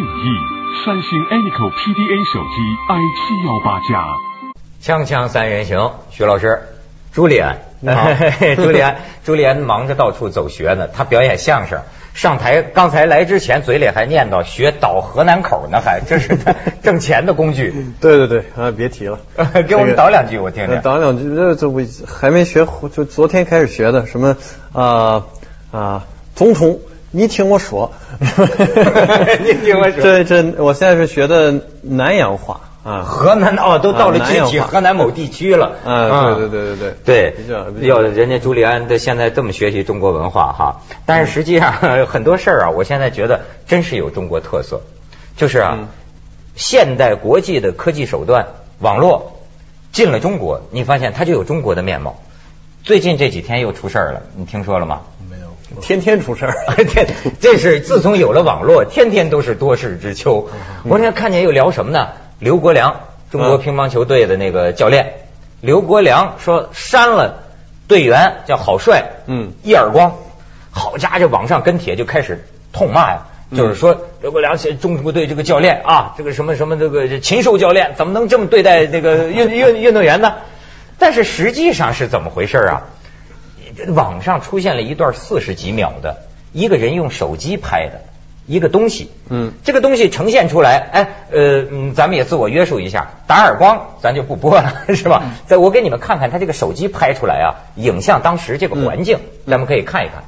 建议，三星 Anico PDA 手机 i 七幺八加。锵锵三人行，徐老师，朱利安，好朱利安，朱利安忙着到处走学呢，他表演相声。上台刚才来之前，嘴里还念叨学倒河南口呢，还这是他 挣钱的工具。对对对啊，别提了，给我们倒两句，我听听。倒两句，这这我还没学，就昨天开始学的，什么啊啊，总统，你听我说，你听我说。这这，我现在是学的南洋话。啊，河南哦，都到了具体河南某地区了。啊，对对对对对。对要人家朱利安的现在这么学习中国文化哈，但是实际上 很多事儿啊，我现在觉得真是有中国特色，就是啊，嗯。现代国际的科技手段，网络进了中国，你发现它就有中国的面貌。最近这几天又出事儿了，你听说了吗？天天出事儿。这这是自从有了网络，天天都是多事之秋。我那天看见又聊什么呢？刘国梁，中国嗯乒乓球队的那个教练，刘国梁说扇了队员叫郝帅，嗯一耳光。好家伙，这网上跟帖就开始痛骂呀。就是说，刘国梁是中国队这个教练啊，这个什么什么这个禽兽教练，怎么能这么对待这个运运运动员呢？但是实际上是怎么回事啊？网上出现了一段四十几秒的一个人用手机拍的一个东西，嗯这个东西呈现出来，哎，呃，嗯，咱们也自我约束一下，打耳光咱就不播了，是吧？在我给你们看看他这个手机拍出来啊，影像当时这个环境，咱们可以看一看。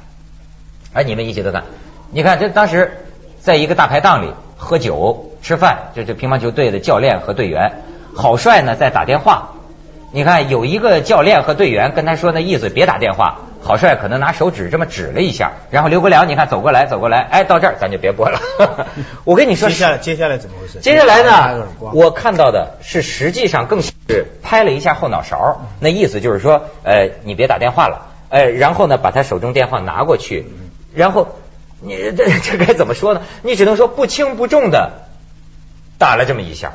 哎，你们一起都看，你看这当时在一个大排档里喝酒吃饭，这这乒乓球队的教练和队员，郝帅呢在打电话。你看有一个教练和队员跟他说那意思，别打电话。郝帅可能拿手指这么指了一下，然后刘国梁你看走过来走过来，哎，到这儿咱就别播了。我跟你说，接下来接下来怎么回事？接下来呢，我看到的是实际上更是拍了一下后脑勺，那意思就是说，呃，你别打电话了，呃，然后呢，把他手中电话拿过去，然后你这 这该怎么说呢？你只能说不轻不重的打了这么一下。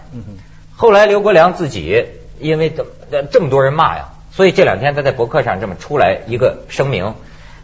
后来刘国梁自己因为这么这么多人骂呀，所以这两天他在博客上这么出来一个声明，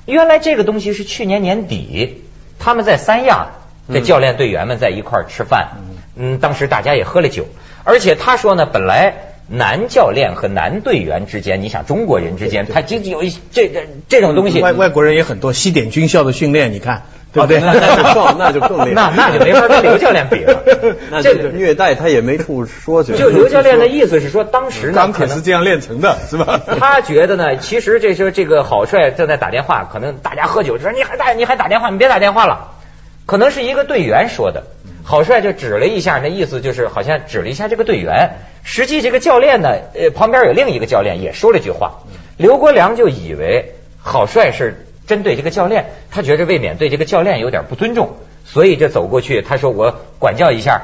原来这个东西是去年年底他们在三亚，的教练队员们在一块儿吃饭，嗯，当时大家也喝了酒，而且他说呢，本来男教练和男队员之间，你想中国人之间，他就有一这这这种东西，外外国人也很多，西点军校的训练，你看对不对？哦那那就更 那就更厉害那那就没法跟刘教练比了。那这个虐待他也没处说去。就刘教练的意思是说，当时呢，钢可是这样炼成的，是吧？他觉得呢，其实这时候这个郝帅正在打电话，可能大家喝酒，说你还打你还打电话，你别打电话了。可能是一个队员说的，郝帅就指了一下，那意思就是好像指了一下这个队员。实际这个教练呢，呃，旁边有另一个教练也说了句话，刘国梁就以为郝帅是针对这个教练，他觉得未免对这个教练有点不尊重，所以就走过去，他说我管教一下，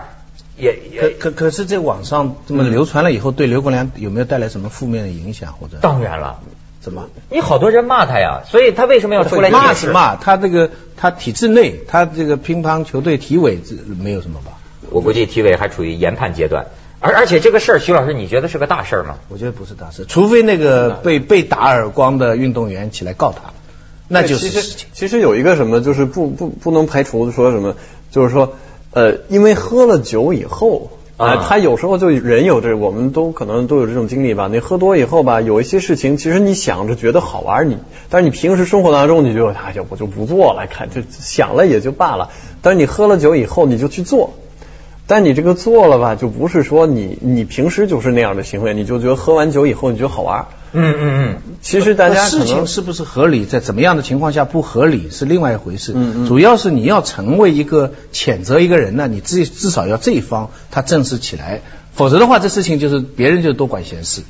也可也可可是，在网上这么流传了以后，对刘国梁有没有带来什么负面的影响或者当然了。怎么？你好多人骂他呀，所以他为什么要出来？骂是骂，他这个他体制内，他这个乒乓球队体委这没有什么吧？我估计体委还处于研判阶段，而而且这个事儿，徐老师，你觉得是个大事儿吗？我觉得不是大事，除非那个被被打耳光的运动员起来告他，那就是其实。其实有一个什么，就是不不不能排除说什么，就是说呃，因为喝了酒以后。啊啊，他有时候就人有这，我们都可能都有这种经历吧。你喝多以后吧，有一些事情，其实你想着觉得好玩，你，但是你平时生活当中，你就哎呀，我就不做了，看就想了也就罢了。但是你喝了酒以后，你就去做，但你这个做了吧，就不是说你你平时就是那样的行为，你就觉得喝完酒以后你觉得好玩。嗯嗯嗯，其实大家可事情是不是合理，在怎么样的情况下不合理是另外一回事。嗯嗯主要是你要成为一个谴责一个人呢，你至至少要这一方他正视起来，否则的话，这事情就是别人就多管闲事。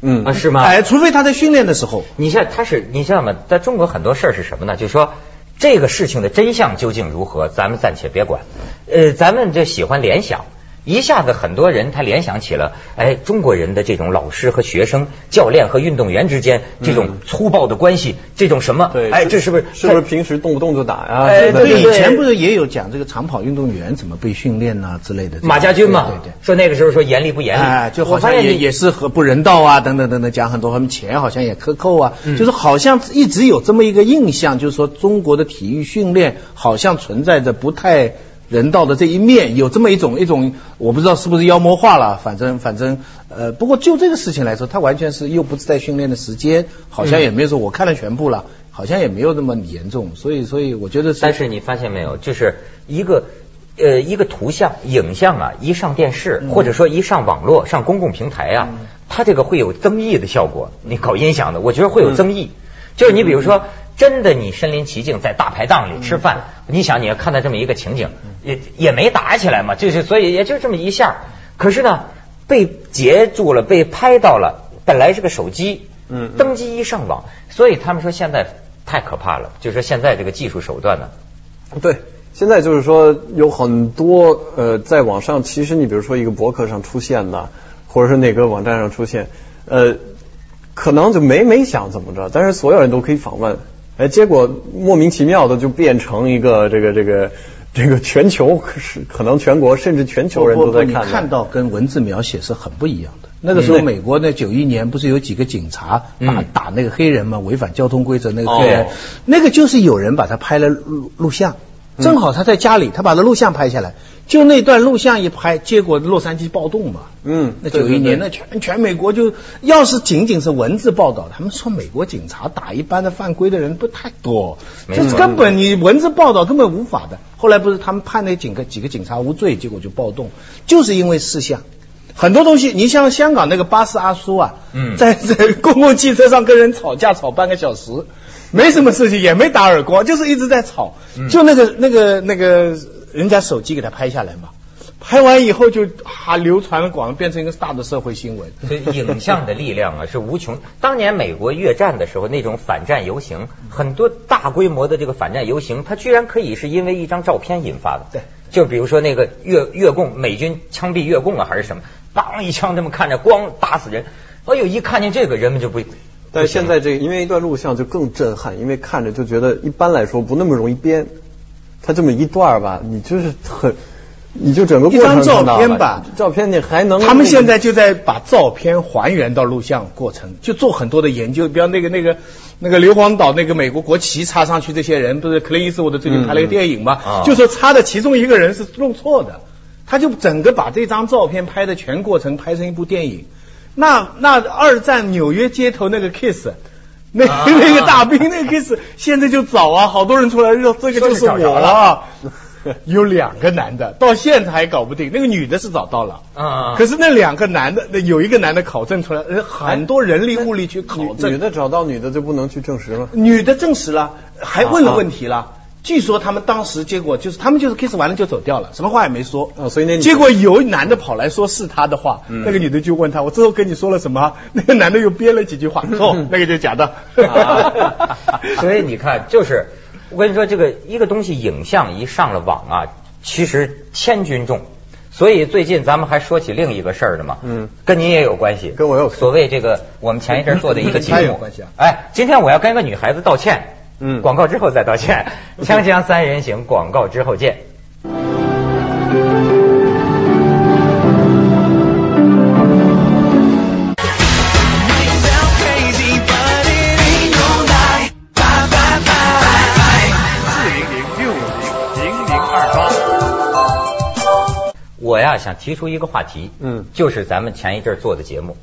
嗯啊是吗？哎，除非他在训练的时候，你像他是你知道吗？在中国很多事儿是什么呢？就是说这个事情的真相究竟如何，咱们暂且别管。呃，咱们就喜欢联想。一下子很多人他联想起了，哎，中国人的这种老师和学生、教练和运动员之间这种粗暴的关系，这种什么？对，哎，这是不是是不是平时动不动就打呀？哎是的对对以前不是也有讲这个长跑运动员怎么被训练呐、之类的？马家军嘛？对对。说那个时候说严厉不严厉？哎，就好像也也是和不人道啊，等等等等，讲很多，他们钱好像也克扣啊，嗯就是好像一直有这么一个印象，就是说中国的体育训练好像存在着不太人道的这一面，有这么一种一种，我不知道是不是妖魔化了，反正反正呃，不过就这个事情来说，他完全是又不是在训练的时间，好像也没有说我看了全部了，好像也没有那么严重，所以所以我觉得是。但是你发现没有，就是一个呃一个图像影像啊，一上电视、或者说一上网络上公共平台啊，它这个会有增益的效果。你搞音响的，我觉得会有增益。就是你比如说，真的你身临其境在大排档里吃饭，你想你要看到这么一个情景，也也没打起来嘛，就是所以也就这么一下，可是呢被截住了，被拍到了，本来是个手机，嗯嗯。登机一上网，所以他们说现在太可怕了，就是说现在这个技术手段呢，对，现在就是说有很多呃，在网上，其实你比如说一个博客上出现的，或者是哪个网站上出现，呃，可能就没没想怎么着，但是所有人都可以访问，哎，结果莫名其妙的就变成一个这个这个这个全球是可能全国甚至全球人都在你看的。看到跟文字描写是很不一样的。那个时候，美国那，九一年不是有几个警察打嗯。打那个黑人嘛，违反交通规则那个黑人哦，那个就是有人把他拍了录录像，嗯正好他在家里，他把他录像拍下来，就那段录像一拍，结果洛杉矶暴动嘛。嗯那九一年，那全全美国就，要是仅仅是文字报道，他们说美国警察打一般的犯规的人不太多，这是根本你文字报道根本无法的。后来不是他们判那几个几个警察无罪，结果就暴动，就是因为事项。很多东西，你像香港那个巴士阿叔啊，嗯在 在公共汽车上跟人吵架吵半个小时，没什么事情，也没打耳光，就是一直在吵。嗯就那个那个那个人家手机给他拍下来嘛，拍完以后就啊流传了广，变成一个大的社会新闻。所以影像的力量啊 是无穷。当年美国越战的时候，那种反战游行，很多大规模的这个反战游行，它居然可以是因为一张照片引发的。对，就比如说那个越越共美军枪毙越共啊，还是什么，当一枪这么看着，咣打死人。哎呦，一看见这个人们就不。但是现在这个，因为一段录像就更震撼，因为看着就觉得一般来说不那么容易编，它这么一段儿吧，你就是很，你就整个过程一张照片吧照片你还能他们现在就在把照片还原到录像过程，就做很多的研究。比方那个那个那个硫磺岛那个美国国旗插上去，这些人不是克林伊斯沃德最近拍了个电影嘛，啊就说插的其中一个人是弄错的，他就整个把这张照片拍的全过程拍成一部电影。那那二战纽约街头那个 kiss。那啊 那个大兵那个 kiss 现在就找啊，好多人出来说这个就是我啊，有两个男的，到现在还搞不定，那个女的是找到了，啊可是那两个男的，那有一个男的考证出来，呃很多人力物力去考证女，的找到女的就不能去证实吗？女的证实了，还问了问题了。据说他们当时结果就是，他们就是 kiss 完了就走掉了，什么话也没说。哦所以那结果有男的跑来说是他的话，那个女的就问他，我之后跟你说了什么？那个男的又编了几句话，哦，那个就是假的。啊 所以你看，就是我跟你说，这个一个东西影像一上了网啊，其实千钧重。所以最近咱们还说起另一个事儿呢嘛，嗯，跟您也有关系，跟我有所谓这个我们前一阵做的一个节目，有关系啊哎，今天我要跟一个女孩子道歉，嗯广告之后再道歉。锵锵三人行，广告之后见。四零零六零零零二八。我呀想提出一个话题，嗯就是咱们前一阵做的节目，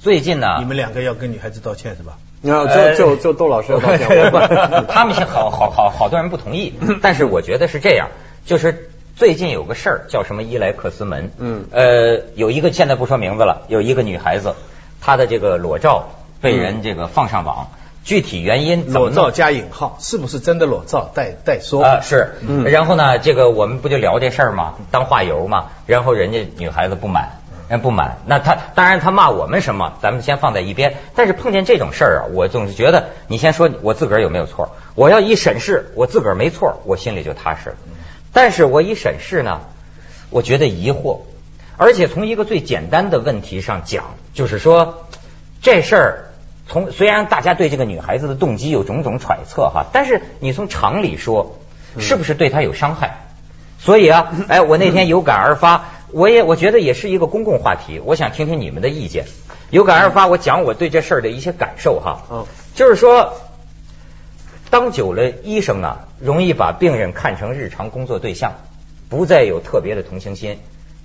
最近呢，你们两个要跟女孩子道歉是吧？然后呃就就就窦老师要道歉不 他们是好好好好多人不同意，但是我觉得是这样，就是最近有个事儿叫什么伊莱克斯门，嗯呃，有一个现在不说名字了，有一个女孩子，她的这个裸照被人这个放上网，具体原因裸照加引号，是不是真的裸照？再再说啊、是，嗯然后呢，这个我们不就聊这事儿吗？当话由嘛，然后人家女孩子不满，人不满，那他当然他骂我们什么，咱们先放在一边。但是碰见这种事儿啊，我总是觉得，你先说我自个儿有没有错，我要一审视我自个儿没错，我心里就踏实了。但是我一审视呢，我觉得疑惑，而且从一个最简单的问题上讲，就是说这事儿从虽然大家对这个女孩子的动机有种种揣测哈，但是你从常理说，是不是对她有伤害？所以啊，哎，我那天有感而发，我也我觉得也是一个公共话题，我想听听你们的意见。有感而发，我讲我对这事儿的一些感受哈。嗯就是说，当久了，医生啊，容易把病人看成日常工作对象，不再有特别的同情心。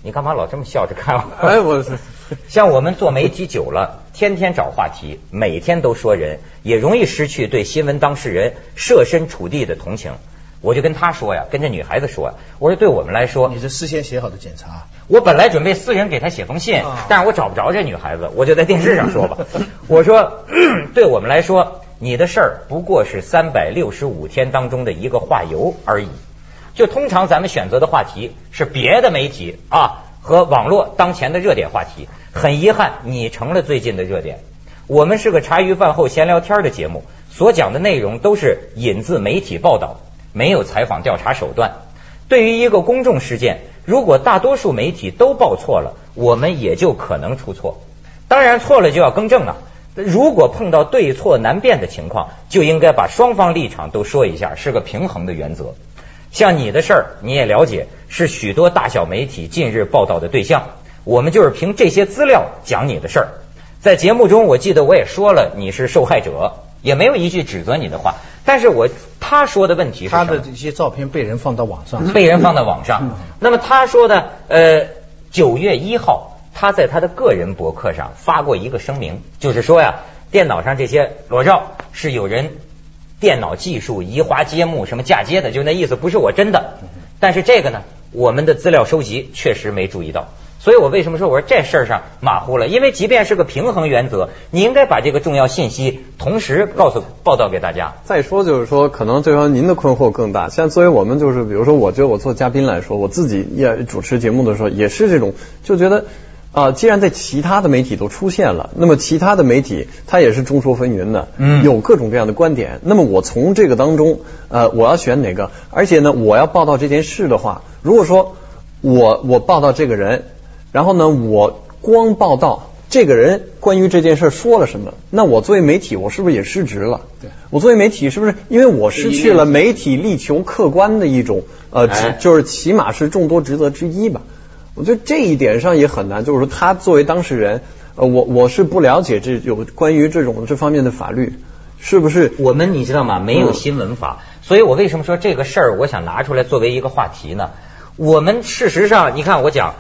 你干嘛老这么笑着看我？哎，我是 像我们做媒体久了，天天找话题，每天都说人，也容易失去对新闻当事人设身处地的同情。我就跟他说呀，跟这女孩子说呀，我说对我们来说，你是事先写好的检查，我本来准备私人给她写封信，啊但是我找不着这女孩子，我就在电视上说吧。我说，对我们来说，你的事儿不过是三百六十五天当中的一个话由而已。就通常咱们选择的话题是别的媒体啊和网络当前的热点话题，很遗憾，你成了最近的热点。我们是个茶余饭后闲聊天的节目，所讲的内容都是引自媒体报道，没有采访调查手段。对于一个公众事件，如果大多数媒体都报错了，我们也就可能出错。当然，错了就要更正了。如果碰到对错难辨的情况，就应该把双方立场都说一下，是个平衡的原则。像你的事儿，你也了解，是许多大小媒体近日报道的对象。我们就是凭这些资料讲你的事儿。在节目中，我记得我也说了你是受害者，也没有一句指责你的话。但是我他说的问题是他的这些照片被人放到网上，被人放到网上。那么他说的，呃，九月一号，他在他的个人博客上发过一个声明，就是说呀，电脑上这些裸照是有人电脑技术移花接木什么嫁接的，就那意思，不是我真的。但是这个呢，我们的资料收集确实没注意到。所以我为什么说我说这事儿上马虎了？因为即便是个平衡原则，你应该把这个重要信息同时告诉报道给大家。再说就是说，可能对方您的困惑更大。像作为我们就是，比如说，我觉得我做嘉宾来说，我自己也主持节目的时候，也是这种，就觉得啊、既然在其他的媒体都出现了，那么其他的媒体它也是众说纷纭的，嗯有各种各样的观点。那么我从这个当中，呃，我要选哪个？而且呢，我要报道这件事的话，如果说我我报道这个人，然后呢，我光报道这个人关于这件事说了什么，那我作为媒体，我是不是也失职了？对我作为媒体，是不是因为我失去了媒体力求客观的一种呃，职哎就是起码是众多职责之一吧？我觉得这一点上也很难，就是说他作为当事人，呃，我我是不了解这有关于这种这方面的法律，是不是？我们你知道吗？没有新闻法，所以我为什么说这个事儿，我想拿出来作为一个话题呢？我们事实上，你看我讲，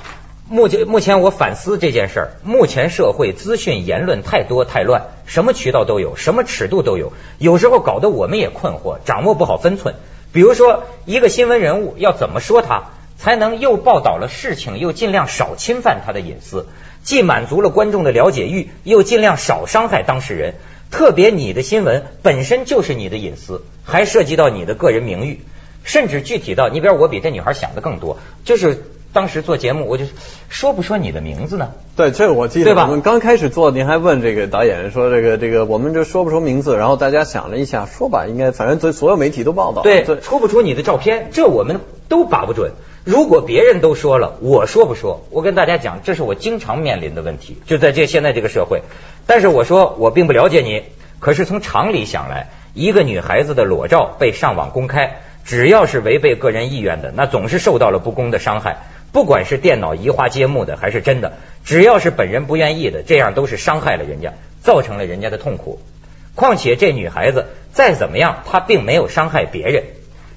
目前目前我反思这件事儿，目前社会资讯言论太多太乱，什么渠道都有，什么尺度都有，有时候搞得我们也困惑，掌握不好分寸。比如说，一个新闻人物要怎么说他，才能又报道了事情，又尽量少侵犯他的隐私，既满足了观众的了解欲，又尽量少伤害当事人。特别你的新闻本身就是你的隐私，还涉及到你的个人名誉，甚至具体到你比如我比这女孩想的更多，就是当时做节目我就说不说你的名字呢？对，这个我记得对吧得我们刚开始做，您还问这个导演说这个这个我们就说不说名字？然后大家想了一下，说吧，应该反正对所有媒体都报道。对，对，出不出你的照片，这我们都把不准。如果别人都说了，我说不说？我跟大家讲，这是我经常面临的问题，就在这现在这个社会。但是我说我并不了解你，可是从常理想来，一个女孩子的裸照被上网公开，只要是违背个人意愿的，那总是受到了不公的伤害。不管是电脑移花接木的，还是真的，只要是本人不愿意的，这样都是伤害了人家，造成了人家的痛苦。况且这女孩子再怎么样，她并没有伤害别人。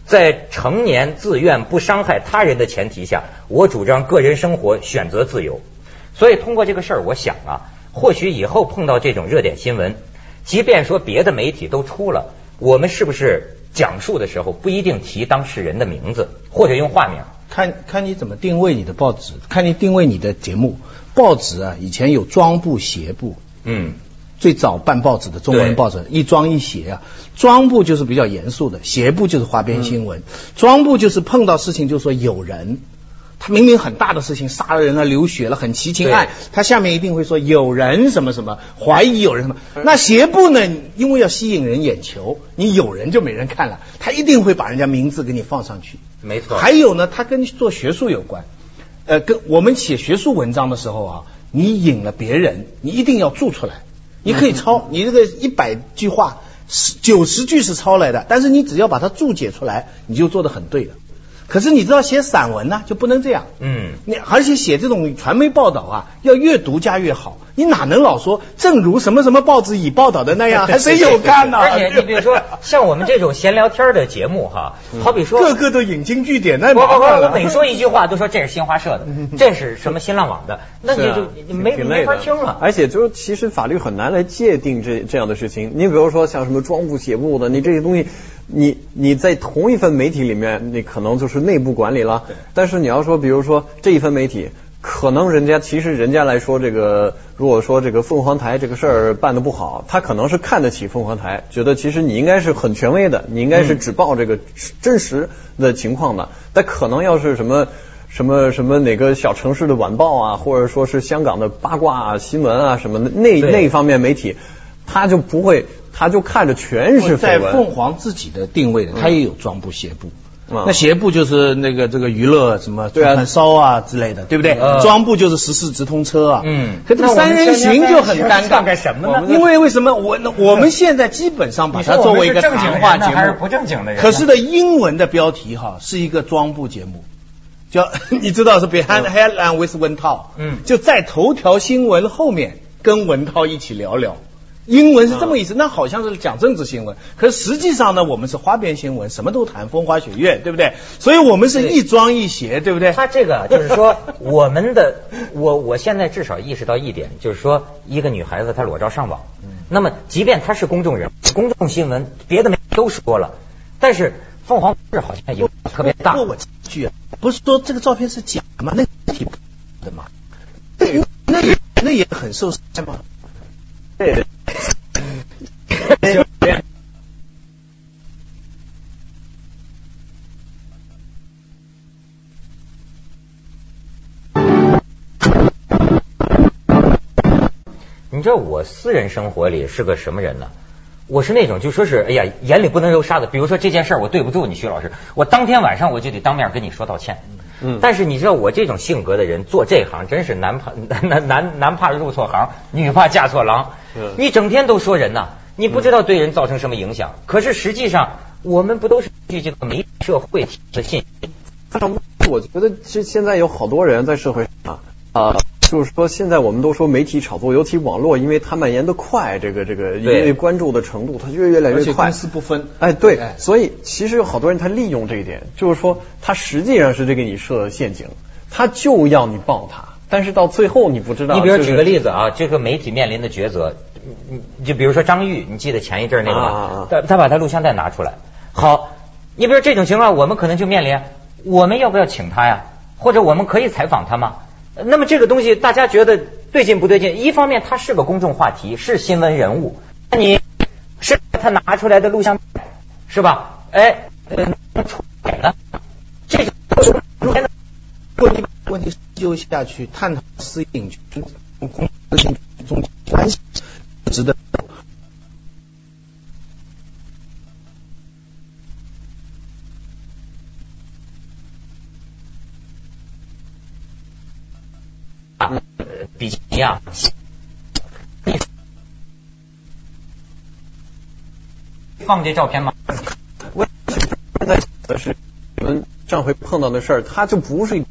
在成年自愿不伤害他人的前提下，我主张个人生活选择自由。所以通过这个事儿，我想啊，或许以后碰到这种热点新闻，即便说别的媒体都出了，我们是不是讲述的时候不一定提当事人的名字，或者用化名？看看你怎么定位你的报纸，看你定位你的节目。报纸啊，以前有装部、斜部，嗯，最早办报纸的中对文报纸一装一斜啊，装部就是比较严肃的，斜部就是花边新闻，装部就是碰到事情就说有人。他明明很大的事情，杀了人了、流血了，很奇情案，他下面一定会说有人什么什么，怀疑有人什么。那协部呢，因为要吸引人眼球，你有人就没人看了，他一定会把人家名字给你放上去。没错。还有呢，他跟做学术有关。呃，跟我们写学术文章的时候啊，你引了别人，你一定要注出来。你可以抄，你这个一百句话，十九十句是抄来的，但是你只要把它注解出来，你就做的很对了。可是你知道写散文呢、就不能这样。嗯，你而且写这种传媒报道啊，要越独家越好。你哪能老说正如什么什么报纸已报道的那样，还谁有看呢？而且你比如说，像我们这种闲聊天的节目哈，好比说个个都引经据典，那不不不，麻烦了。我每说一句话都说这是新华社的，这是什么新浪网的，那你是啊就你没没法听了。而且就是其实法律很难来界定这这样的事情。你比如说像什么装部写部的，你这些东西，你你在同一份媒体里面，你可能就是内部管理了。但是你要说，比如说这一份媒体。可能人家其实人家来说，这个如果说这个凤凰台这个事儿办得不好，他可能是看得起凤凰台，觉得其实你应该是很权威的，你应该是只报这个真实的情况的。但可能要是什么什么什么哪个小城市的晚报啊，或者说是香港的八卦啊、新闻啊什么的那对那方面媒体，他就不会，他就看着全是在绯闻。凤凰自己的定位的，他也有装部鞋部。嗯那鞋部就是那个这个娱乐什么对啊串烧啊之类的，对不对呃？装部就是时事直通车啊。嗯可这个三人行就很尴尬。干什么呢？因为为什么我我们现在基本上把它作为一个正经谈话节人呢还是目，不正经的人可是的英文的标题哈是一个装部节目，叫 你知道是 Behind Headline with 文涛，嗯就在头条新闻后面跟文涛一起聊聊。英文是这么意思，那好像是讲政治新闻，可是实际上呢，我们是花边新闻，什么都谈，风花雪月，对不对？所以我们是一庄一邪，对不对？他这个就是说，我们的我我现在至少意识到一点，就是说，一个女孩子她裸照上网，那么即便她是公众人物、公众新闻，别的都说了，但是凤凰卫视好像有特别大不。我句啊，不是说这个照片是假吗？那个体的吗？那那也那也很受伤吗？对 你知道我私人生活里是个什么人呢？我是那种就说是，哎呀，眼里不能揉沙子。比如说这件事儿，我对不住你，徐老师，我当天晚上我就得当面跟你说道歉。嗯但是你知道我这种性格的人做这行真是男怕 男男男怕入错行，女怕嫁错郎。嗯你整天都说人呐，你不知道对人造成什么影响。可是实际上，我们不都是根据这个媒体社会的信息？我觉得是现在有好多人在社会上啊、就是说现在我们都说媒体炒作，尤其网络，因为它蔓延的快，这个这个因为关注的程度，它就越来越快。公私不分。哎，对哎，所以其实有好多人他利用这一点，就是说他实际上是在给你设陷阱，他就要你报他，但是到最后你不知道。你比如举个例子啊，这个媒体面临的抉择，你你就比如说张玉，你记得前一阵儿那个吗啊？他他把他录像带拿出来，好，你比如这种情况，我们可能就面临，我们要不要请他呀？或者我们可以采访他吗？那么这个东西大家觉得对劲不对劲？一方面他是个公众话题，是新闻人物，那你是他拿出来的录像是吧？哎，呃，出来了，这个问题问题就下去探讨私隐权、公私性中关系，值得。呃比基尼啊，你放这照片吗？我现在的是我们上回碰到的事儿，他就不是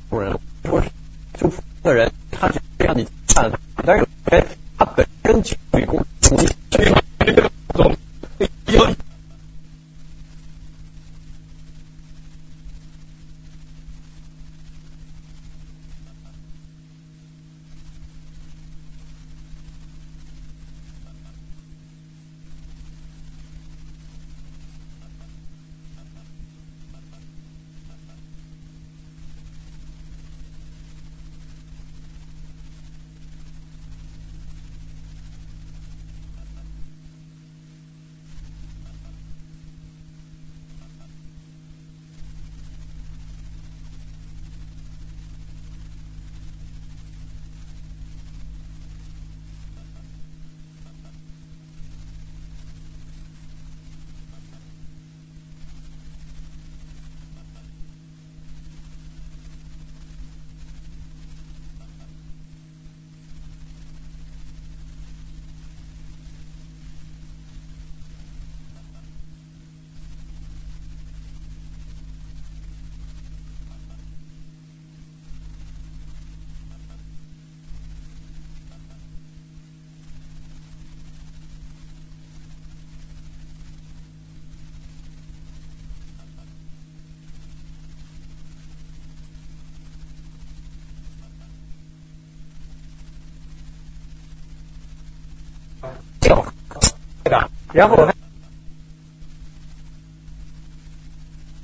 然后我还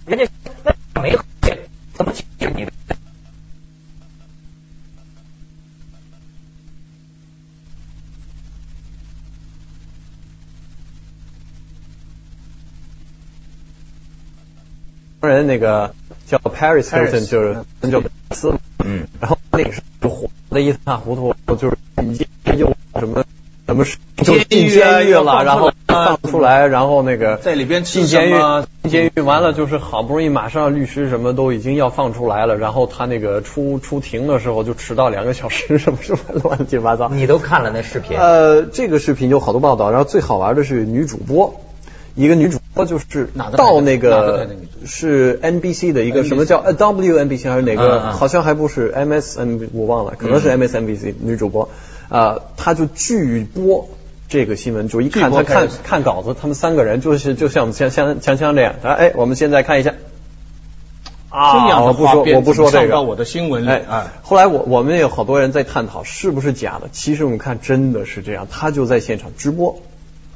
人家那没喝怎么解决你的？人那个叫 Paris Hilton，就是叫斯，嗯，然后那个时候火的一塌糊涂，就是已经又什么什么事就进监狱了，然后放出来，然后那个在里边进监狱什么，进监狱完了就是好不容易马上律师什么都已经要放出来了，然后他那个出出庭的时候就迟到两个小时，什么什么乱七八糟。你都看了那视频？呃，这个视频有好多报道，然后最好玩的是女主播，一个女主播就是到那个是 NBC 的一个什么叫呃 WNBC 还是哪个？好像还不是 MSN，我忘了，可能是嗯 MSNBC 女主播，呃，她就拒播。这个新闻就一看，他看看稿子，他们三个人就是就像像像锵锵这样，哎，我们现在看一下，啊，这样的我不说，我不说这个，到我的新闻里哎哎。后来我我们有好多人在探讨是不是假的，其实我们看真的是这样，他就在现场直播，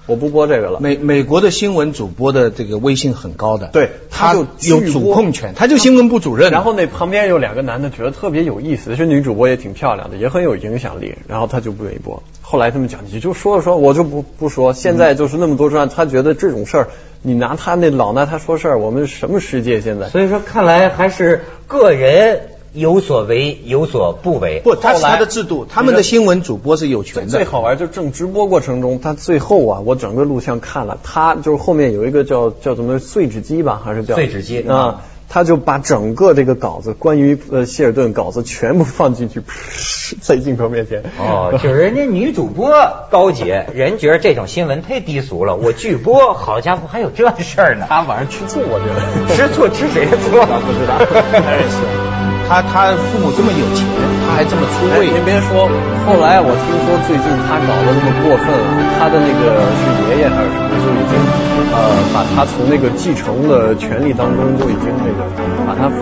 我不播这个了。美美国的新闻主播的这个威信很高的，对他他就有主控权，他就新闻部主任。然后那旁边有两个男的，觉得特别有意思，这女主播也挺漂亮的，也很有影响力，然后他就不愿意播。后来他们讲，你就说了说，我就不不说。现在就是那么多专，他觉得这种事儿，你拿他那老拿他说事儿，我们什么世界现在？所以说，看来还是个人有所为，有所不为。不，他是他的制度，他们的新闻主播是有权的。最好玩就正直播过程中，他最后啊，我整个录像看了，他就是后面有一个叫叫什么碎纸机吧，还是叫碎纸机啊，他就把整个这个稿子关于呃希尔顿稿子全部放进去，在镜头面前。哦，就是人家女主播高洁，人觉得这种新闻太低俗了。我拒播，好家伙，还有这事儿呢？他晚上吃醋，我觉得吃醋吃谁的醋？不知道。他他父母这么有钱，他还这么出，位。您别说，后来我听说最近他搞得那么过分了，他的那个是爷爷还是什么，就已经呃把他从那个继承的权利当中就已经那个把他废